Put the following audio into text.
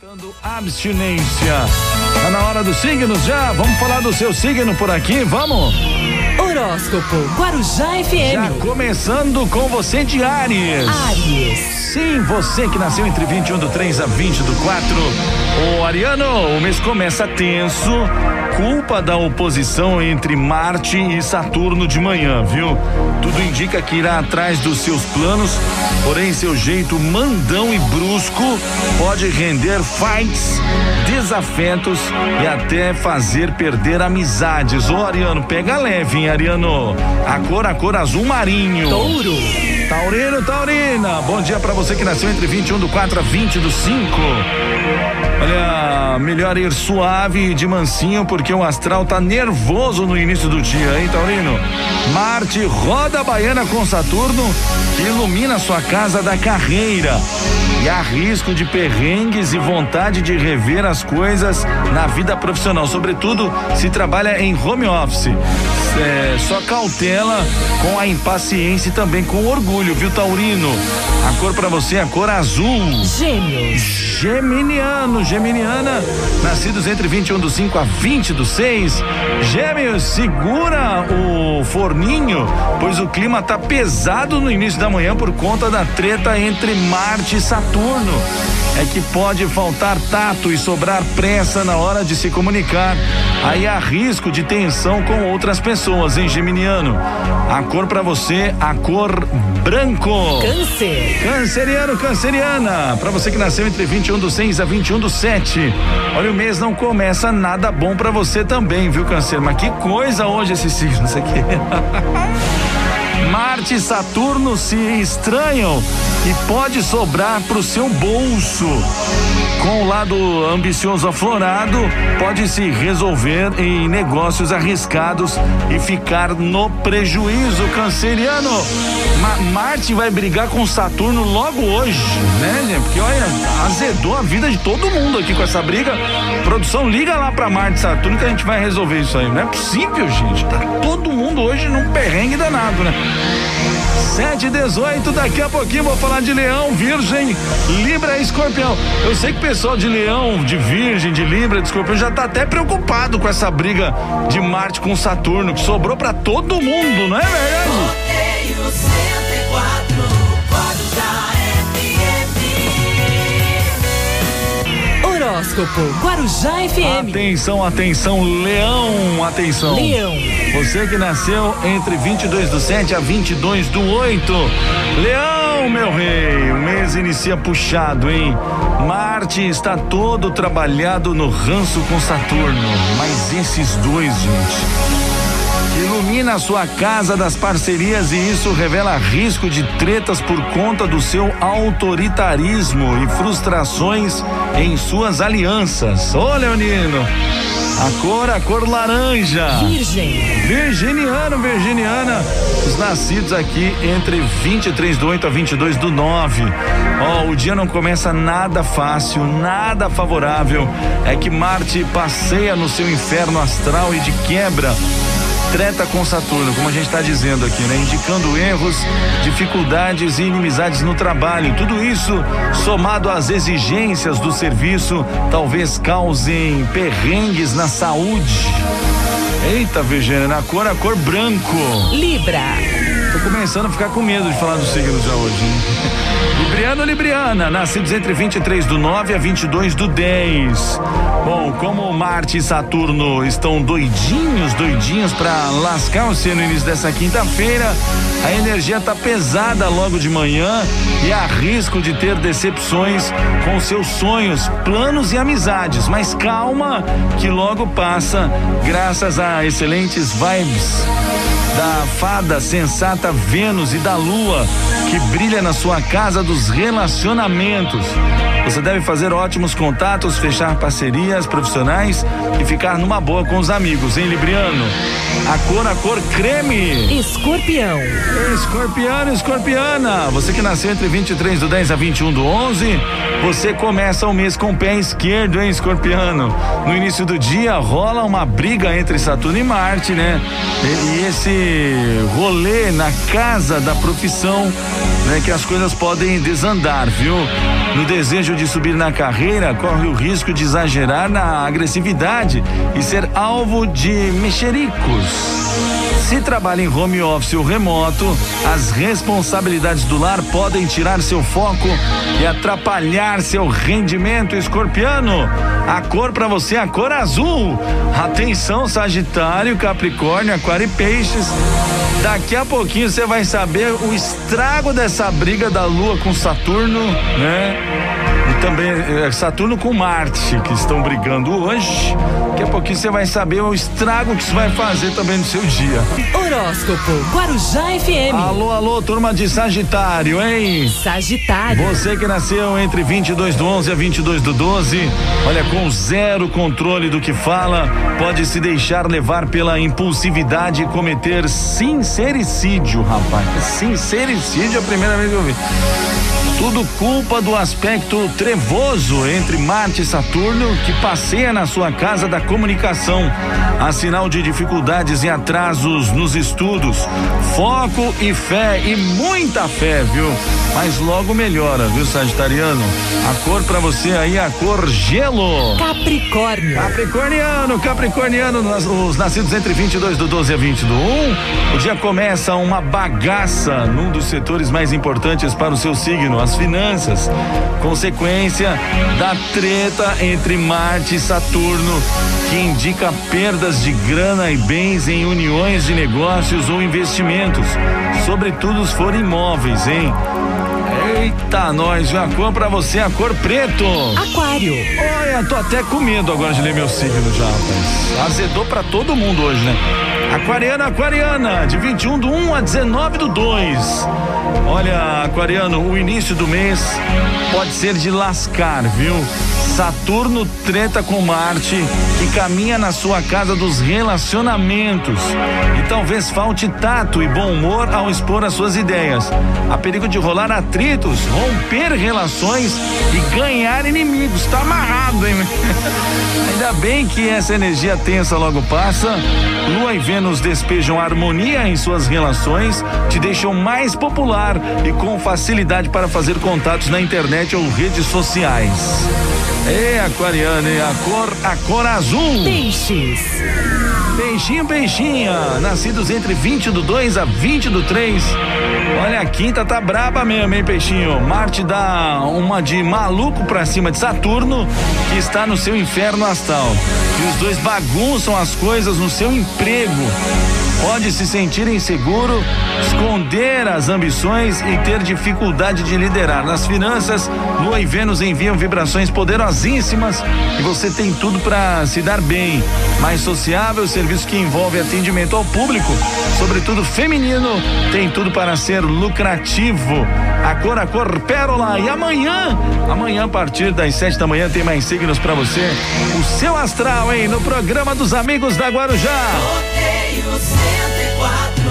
Tentando abstinência. Tá na hora dos signos já? Vamos falar do seu signo por aqui? Vamos? Horóscopo Guarujá FM. Já começando com você de Ares. Aries. Sim, você que nasceu entre 21 do 3 a 20 do 4. Ô Ariano, o mês começa tenso. Culpa da oposição entre Marte e Saturno de manhã, viu? Tudo indica que irá atrás dos seus planos, porém seu jeito mandão e brusco pode render fights, desafetos e até fazer perder amizades. Ô Ariano, pega leve, hein, Ariano? A cor, a cor azul marinho. Touro. Taurino, Taurina, bom dia para você que nasceu entre 21 do 4 a 20 do 5. Olha, melhor ir suave e de mansinho porque o astral tá nervoso no início do dia, hein, Taurino? Marte roda a baiana com Saturno que ilumina sua casa da carreira. E há risco de perrengues e vontade de rever as coisas na vida profissional, sobretudo se trabalha em home office. É, só cautela com a impaciência e também com orgulho, viu, Taurino? A cor para você é a cor azul. Gêmeos. Geminiano, Geminiana, nascidos entre 21 do 5 a 20 do 6. Gêmeos, segura o forninho, pois o clima tá pesado no início da manhã por conta da treta entre Marte e Saturno. É que pode faltar tato e sobrar pressa na hora de se comunicar. Aí há risco de tensão com outras pessoas, hein, Geminiano? A cor para você, a cor branco. Câncer. Canceriano, canceriana, para você que nasceu entre 21 do 6 a 21 do 7. Olha, o mês não começa nada bom para você também, viu, Câncer? Mas que coisa hoje esse signo, isso aqui. Marte e Saturno se estranham e pode sobrar pro seu bolso. Com o lado ambicioso aflorado, pode se resolver em negócios arriscados e ficar no prejuízo, canceriano. Ma Marte vai brigar com Saturno logo hoje, né? Porque olha, azedou a vida de todo mundo aqui com essa briga. Produção, liga lá pra Marte e Saturno que a gente vai resolver isso aí. Não é possível, gente. Tá todo mundo hoje num perrengue danado, né? 7 e 18, daqui a pouquinho vou falar de leão, virgem, libra e escorpião. Eu sei que o pessoal de leão, de virgem, de libra, de escorpião já tá até preocupado com essa briga de Marte com Saturno, que sobrou pra todo mundo, não é verdade? Horóscopo Guarujá FM. Atenção, atenção, leão, atenção. Leão. Você que nasceu entre 22 do 7 a 22 do 8. Leão, meu rei, o mês inicia puxado, hein? Marte está todo trabalhado no ranço com Saturno. Mas esses dois, gente. Ilumina a sua casa das parcerias e isso revela risco de tretas por conta do seu autoritarismo e frustrações em suas alianças. Ô, Leonino, a cor, a cor laranja. Virgem. Virginiano, Virginiana, os nascidos aqui entre 23 do 8 a 22 do 9. Ó, o dia não começa nada fácil, nada favorável. É que Marte passeia no seu inferno astral e de quebra treta com Saturno, como a gente está dizendo aqui, né? Indicando erros, dificuldades e inimizades no trabalho. Tudo isso somado às exigências do serviço, talvez causem perrengues na saúde. Eita, Virgínia, na cor, a cor branco. Libra. Tô começando a ficar com medo de falar dos signos já hoje. Hein? Libriano Libriana, nascidos entre 23 do 9 a 22 do 10. Bom, como Marte e Saturno estão doidinhos, doidinhos para lascar você no início dessa quinta-feira, a energia tá pesada logo de manhã e há risco de ter decepções com seus sonhos, planos e amizades. Mas calma, que logo passa, graças a excelentes vibes da fada sensata Vênus e da Lua, que brilha na sua casa dos relacionamentos. Você deve fazer ótimos contatos, fechar parcerias profissionais e ficar numa boa com os amigos, hein, Libriano? A cor, a cor creme. Escorpião. Escorpiano, escorpiana. Você que nasceu entre 23 do 10 a 21 do 11, você começa o mês com o pé esquerdo, hein, escorpiano? No início do dia rola uma briga entre Saturno e Marte, né? E, e esse rolê na casa da profissão né, que as coisas podem desandar, viu? No desejo de subir na carreira, corre o risco de exagerar na agressividade e ser alvo de mexericos. Se trabalha em home office ou remoto, as responsabilidades do lar podem tirar seu foco e atrapalhar seu rendimento escorpiano. A cor para você é a cor azul. Atenção, Sagitário, Capricórnio, Aquário e Peixes. Daqui a pouquinho você vai saber o estrago dessa briga da Lua com Saturno, né? Também é, Saturno com Marte, que estão brigando hoje. Daqui a pouquinho você vai saber o estrago que isso vai fazer também no seu dia. Horóscopo Guarujá FM. Alô, alô, turma de Sagitário, hein? Sagitário. Você que nasceu entre 22 do 11 a 22 do 12, olha, com zero controle do que fala, pode se deixar levar pela impulsividade e cometer sincericídio, rapaz. Sincericídio é a primeira vez que eu vi. Tudo culpa do aspecto trevoso entre Marte e Saturno que passeia na sua casa da comunicação. Há sinal de dificuldades e atrasos nos estudos. Foco e fé e muita fé, viu? Mas logo melhora, viu, Sagitariano? A cor pra você aí é a cor gelo. Capricórnio. Capricorniano, Capricorniano, os nascidos entre 22 do 12 a 20 do 1. O dia começa uma bagaça num dos setores mais importantes para o seu signo, as finanças. Consequência da treta entre Marte e Saturno, que indica perdas de grana e bens em uniões de negócios ou investimentos, sobretudo se forem imóveis, hein? Eita, nós, a cor pra você, a cor preto. Aquário. Olha, tô até com medo agora de ler meu signo já, rapaz. Azedou pra todo mundo hoje, né? Aquariana, aquariana, de 21 do 1 a 19 do 2. Olha, aquariano, o início do mês pode ser de lascar, viu? Saturno treta com Marte, que caminha na sua casa dos relacionamentos. E talvez falte tato e bom humor ao expor as suas ideias. Há perigo de rolar atritos, romper relações e ganhar inimigos. Tá amarrado, hein? Ainda bem que essa energia tensa logo passa. Lua e Vênus despejam harmonia em suas relações, te deixam mais popular e com facilidade para fazer contatos na internet ou redes sociais. É, aquariano, é a cor, a cor azul. Peixes. Peixinho, peixinha, nascidos entre 20 do 2 a 20 do 3. Olha, a quinta tá braba mesmo, hein, peixinho? Marte dá uma de maluco pra cima de Saturno, que está no seu inferno astral. E os dois bagunçam as coisas no seu emprego. Pode se sentir inseguro, esconder as ambições e ter dificuldade de liderar. Nas finanças, Lua e Vênus enviam vibrações poderosíssimas e você tem tudo para se dar bem. Mais sociável, serviço que envolve atendimento ao público, sobretudo feminino, tem tudo para ser lucrativo. A cor, a cor pérola. E amanhã, amanhã a partir das sete da manhã tem mais signos para você. O seu astral, hein? No programa dos amigos da Guarujá. Rodeio 104, Guarujá.